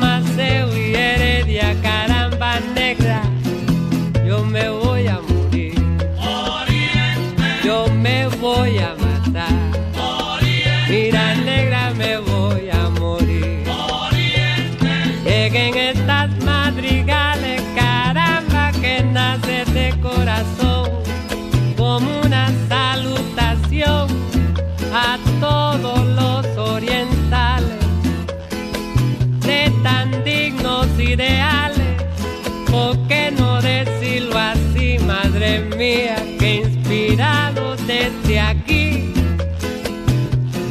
Maceo y Heredia, caramba negra, yo me voy a morir. Yo me voy a matar. Mira negra, me voy a morir. Lleguen estas madrigales, caramba, que nace de corazón, como una salutación a todos ideales, ¿por qué no decirlo así, madre mía, que inspirado desde aquí,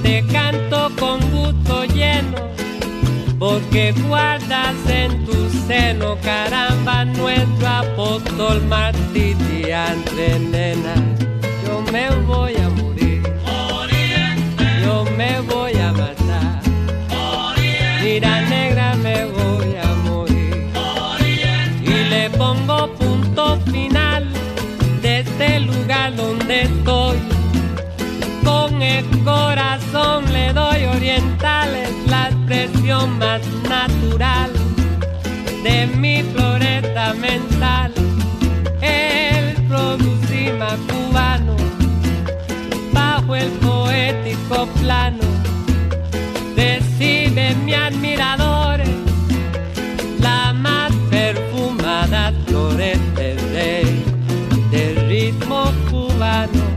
te canto con gusto lleno porque guardas en tu seno, caramba, nuestro apóstol Martí, entre nena. Doy orientales la expresión más natural de mi floreta mental. El producima cubano bajo el poético plano. Recibe mi admiradores la más perfumada florete rey del ritmo cubano.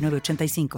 906985.